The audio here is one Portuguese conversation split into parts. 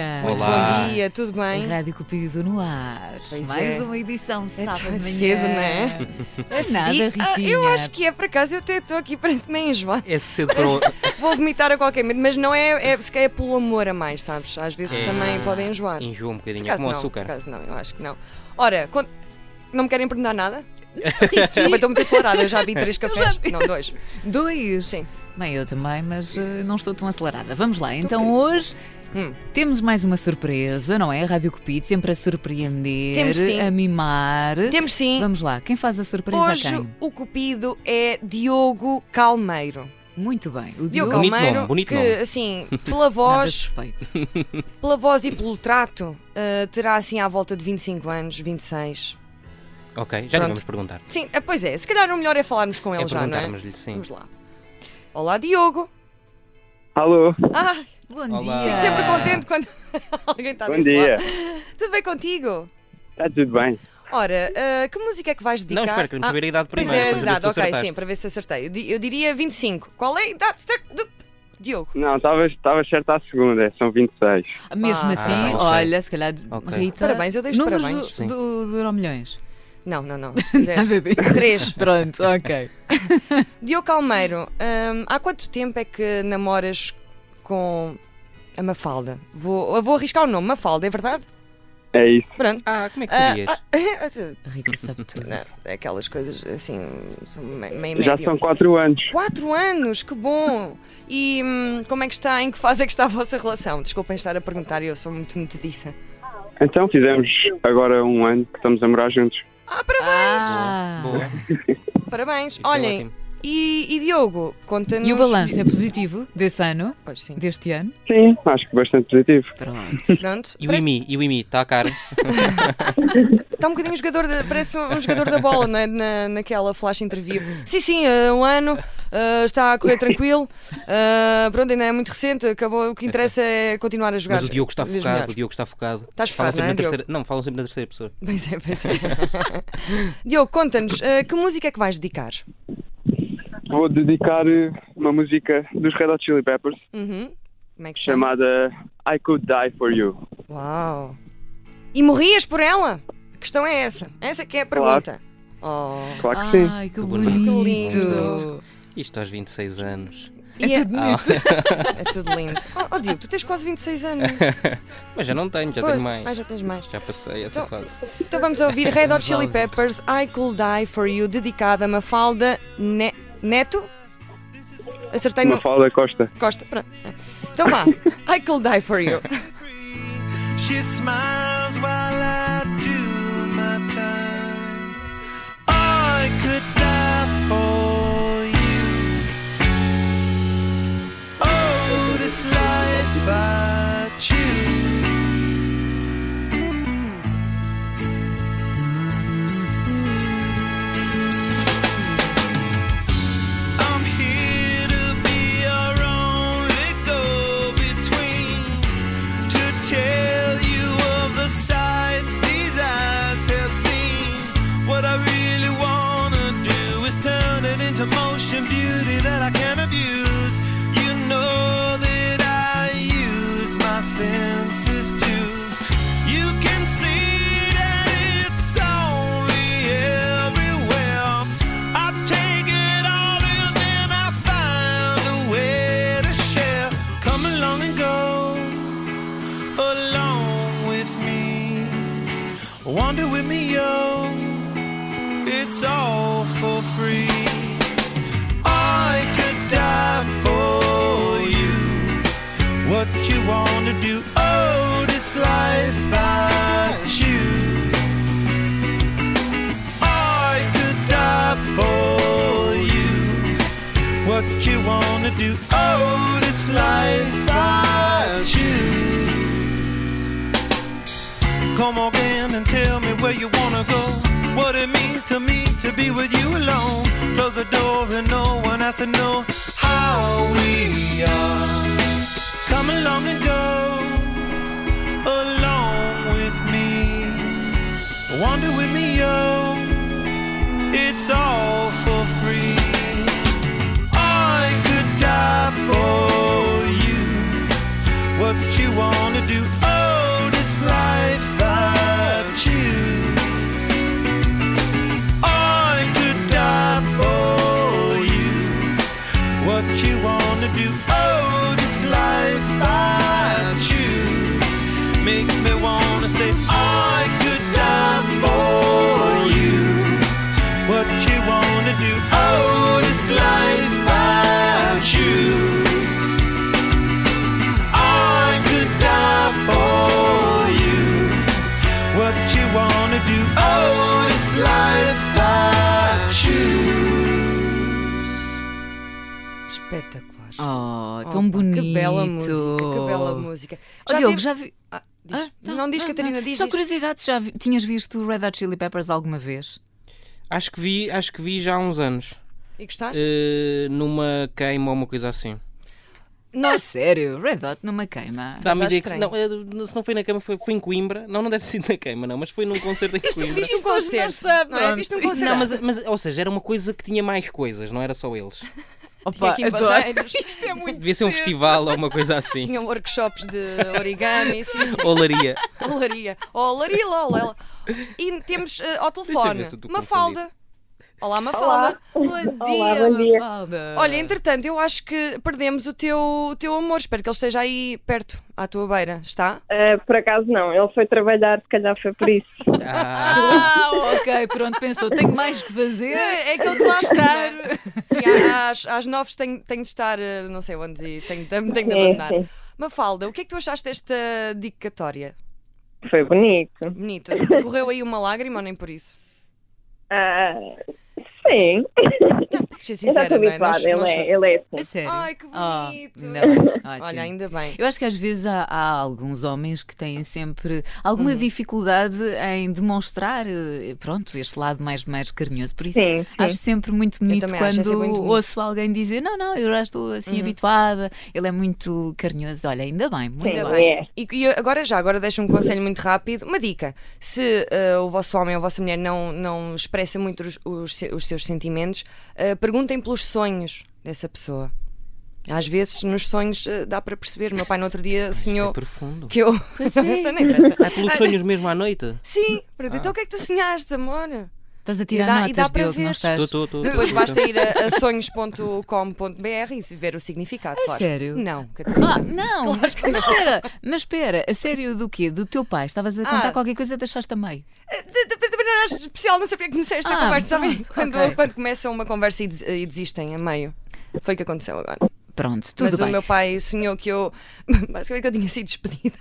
dia. Muito Olá. bom dia, tudo bem? Rádio Cupido no ar. Pois Mais é. uma edição É sábado de manhã. cedo, não é? É nada, E, ah, Ritinha. eu acho que é, por acaso, eu até estou aqui, parece meio enjoado. É cedo para o... Vou vomitar a qualquer momento, mas não é, é se calhar é pelo amor a mais, sabes? Às vezes É. também podem enjoar. Enjoa um Por bocadinho, é acaso como o não, açúcar. por acaso não, eu acho que não. Ora, não me querem perguntar nada? Desculpa, estou muito acelerada, eu já vi três cafés. vi. Não, dois. Dois. Sim. Bem, eu também, mas eh, não estou tão acelerada. Vamos lá. Então hoje Hum. temos mais uma surpresa, não é? Rádio Cupido, sempre a surpreender, Temos sim. a mimar. Temos sim. Vamos lá, quem faz a surpresa a Hoje quem? o cupido é Diogo Calmeiro. Muito bem. O Diogo Bonito Calmeiro, nome, bonito que nome. assim, pela voz, pela voz e pelo trato, eh, terá assim à volta de 25 anos, 26. Ok, já lhe vamos perguntar. Sim, eh, pois é, se calhar o melhor é falarmos com ele é já, não é? sim. Vamos lá. Olá, Diogo. Alô, Ah, Bom Olá. dia. fico sempre contente quando alguém está bom desse dia. lado. Tudo bem contigo? Está tudo bem? Ora, eh, que música é que vais dedicar? Não, espera, queremos Ah, saber a idade Pois primeiro. é, a se idade, tu ok, acertaste. sim, para ver se acertei. Eu, di- eu diria 25. Qual é a idade certa de Diogo? Não, estava estava certo à segunda, são 26. Mesmo Ah, assim, olha, se calhar, Ok. Rita. Parabéns, eu dei os números parabéns. do, Sim. do, do Euromilhões. Não, não, não. Nada Zero. disso. Três. Pronto, ok. Diogo Calmeiro, hum, há quanto tempo é que namoras com a Mafalda? Vou, vou arriscar o nome, Mafalda, é verdade? É isso. Pronto. Ah, como é que Ah, sabias? ah, A Rita sabe tudo. não, é aquelas coisas assim, meio Já são 4 anos. Quatro anos, que bom! E hum, como é que está, em que fase é que está a vossa relação? Desculpem estar a perguntar, eu sou muito metediça. Então fizemos agora um ano que estamos a morar juntos. Ah, parabéns! Ah. Boa. Parabéns! Isso é Olhem. E, e Diogo, conta-nos... E o balanço é positivo desse ano, Pois sim, deste ano? Sim, acho que bastante positivo. Pronto. pronto. E o Parece- IMI? E o IMI? Está caro? Está um bocadinho jogador, de- parece um, jogador da bola, não é? Na, naquela flash interview. Sim, sim, eh, um ano, eh, está a correr tranquilo. eh, pronto, ainda é muito recente, acabou. O que interessa é continuar a jogar. Mas o Diogo está focado, o Diogo está focado. Estás Falam focado, sempre não é, na terceira... Não, falam sempre na terceira pessoa. Pois é, pois é. Diogo, conta-nos, que música é que vais dedicar? Vou dedicar eh, uma música dos Red Hot Chili Peppers Uhum. Como é que se chama? chamada I Could Die For You. Uau! E morrias por ela? A questão é essa. Essa que é a Claro. pergunta. Oh. Claro que sim. Ai, que Que bonito. lindo. Isto aos 26 anos. E É tudo Ah, é tudo lindo. Oh, oh, Diogo, tu tens quase 26 anos. mas já não tenho, já Pois, tenho mais. Ah, já tens mais. Já passei essa Então- fase. Então vamos ouvir Red Hot Chili. Peppers I Could Die For You, dedicada a Mafalda Ne- Neto? Acertei no... Mafalda Costa. Costa, pronto. Então vá. I Could Die For You. She smiles while I do my time. I could die for you. Oh, this life I choose. It's all for free. I could die for you. What you wanna do? Oh, this life I choose. I could die for you. What you wanna do? Oh, this life I choose. Come again and tell me where you wanna go. What it means to me to be with you alone. Close the door and no one has to know how we are. Come along and go along with me. Wander with me, yo. It's all for free. I could die for you. What you wanna do? Oh, do? Espetacular. Oh, tão bonito. Que bela música, que bela música. Oh, Já Diogo, tive- já vi. Ah, diz. Ah, não, diz, Catarina, diz. Só diz. curiosidade, já vi- tinhas visto Red Hot Chili Peppers alguma vez? Acho que vi, acho que vi já há uns anos. E gostaste? Eh, numa queima ou uma coisa assim. Não, sério, Red Hot numa queima. Dá-me ideia que se estranho. não, eh, se não foi na queima, foi, foi em Coimbra. Não, não deve sido na queima, não, mas foi num concerto em Coimbra. Viste um não concerto. Não é? Viste um Isso concerto. Não, mas, mas, ou seja, era uma coisa que tinha mais coisas, não era só eles. Opa, aqui adoro. barreiras. Isto é muito Devia ser um cedo. festival ou uma coisa assim. Tinham workshops de origami, sim, sim. Olaria. Olaria. Olaria, Lola. E temos eh, ao telefone ver se eu estou Mafalda. Olá, Mafalda. Bom dia, Olá, bom dia. Mafalda. Olha, entretanto, eu acho que perdemos o teu, o teu amor. Espero que ele esteja aí perto, à tua beira. Está? Eh, por acaso não, ele foi trabalhar, se calhar foi por isso. Ah, Ah, ok, pronto, pensou, tenho mais que fazer. É, é aquele clássico. estar. não é? Sim, às, às nove tenho, tenho de estar, eh, não sei onde, e tenho, tenho, tenho de Sim, abandonar. sim. Mafalda, o que é que tu achaste desta dedicatória? Foi bonito. Bonito. Correu aí uma lágrima ou nem por isso? Ah, sim, Podes ser eu já sincera, não é? ele, é, ele é assim. É sério? Ai, que Ah, bonito. ótimo. Olha, ainda bem. Eu acho que às vezes há, há alguns homens que têm sempre alguma dificuldade em demonstrar, eh, pronto, este lado mais, mais carinhoso. Por isso, Sim, sim. acho sempre muito bonito quando é muito bonito. ouço alguém dizer: Não, não, eu já estou assim habituada, ele é muito carinhoso. Olha, ainda bem, muito Sim, bem. é. E, e agora já, agora deixo um conselho muito rápido. Uma dica: se eh, o vosso homem ou a vossa mulher não, não expressa muito os, os os seus sentimentos, eh, perguntem pelos sonhos dessa pessoa. Às vezes, nos sonhos, eh, dá para perceber. O meu pai, no outro dia, é sonhou profundo. que eu. Pois é. Ah, pelos sonhos mesmo à noite? Sim, pronto. então o que é que tu sonhaste, amor? Estás a E tirar dá- e notas, dá para Diogo, não ver. estás? Estou, estou, estou. Depois basta ir a, a sonhos.com.br e ver o significado. É claro. sério? Não, Catarina. Ah, não, mas, mas espera, mas espera, a sério do quê? Do teu pai? Estavas a contar Ah. qualquer coisa e deixaste a meio. Não era especial, não sabia que comecei esta Ah, conversa, sabem? pronto, Quando, ok. quando começam uma conversa e, des- e desistem a meio. Foi o que aconteceu agora. Pronto, tudo Mas bem. o meu pai sonhou que eu. Basicamente que eu tinha sido despedida.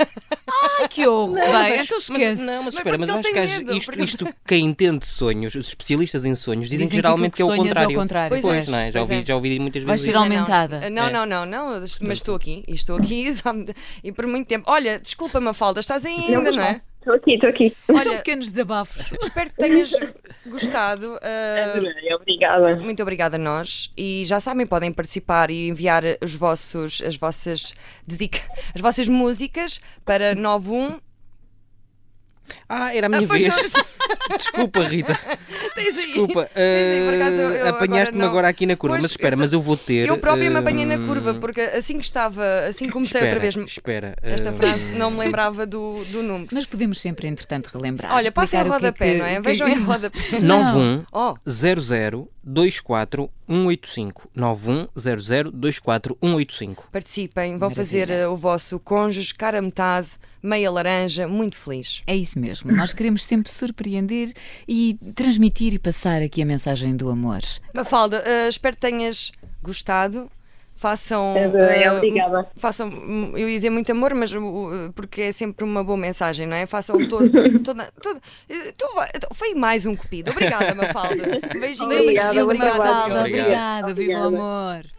Ai, que horror! Não, Bem, mas- então mas- esquece. não, mas Mas espera, mas acho que medo, isto, porque- isto, quem entende de sonhos, os especialistas em sonhos, dizem, que Dizem geralmente que que é o sonhas contrário. é o contrário. Pois Pois, é, não é? Já pois ouvi, é. já ouvi muitas vezes ser isso. aumentada. Não, É. não, não, não, mas estou aqui. E estou aqui sabe, e por muito tempo. Olha, desculpa, Mafalda, estás aí ainda, não é? Estou aqui, estou aqui. São Olha, pequenos desabafos. espero que tenhas gostado. ah, Adorei, Obrigada. Muito obrigada a nós e já sabem, podem participar e enviar os vossos, as vossas dedica, as vossas músicas para 91. Ah, era a minha Ah, vez. não, Desculpa, Rita. tens aí. Desculpa. Tens aí, por acaso, eu- eu ah, Apanhaste-me não. agora aqui na curva. Pois, mas espera, eu- mas eu vou ter. Eu própria me ah, apanhei na curva porque assim que estava, assim que comecei espera, outra vez Espera. esta ah, frase, não me lembrava do, do número. Mas podemos sempre, entretanto, relembrar. Olha, passem a que é rodapé, que- não é? que- Vejam em rodapé. 91 Oh, 00 24 185 91 00 24 185 participem, vão Maravilha. fazer eh, o vosso cônjuge, cara metade, meia laranja, muito feliz. É isso mesmo. Nós queremos sempre surpreender e transmitir e passar aqui a mensagem do amor. Mafalda, eh, espero que tenhas gostado. Façam. Adorei, eh, obrigada. Façam, hum, eu ia dizer muito amor, mas uh, porque é sempre uma boa mensagem, não é? Façam todo. toda, toda, eh, tu foi mais um cupido. Obrigada, Mafalda. Beijinho, Obrigada, beijinho, obrigada, obrigada. Mafalda, Diogo. Obrigado. obrigada. Viva o Obrigada. amor.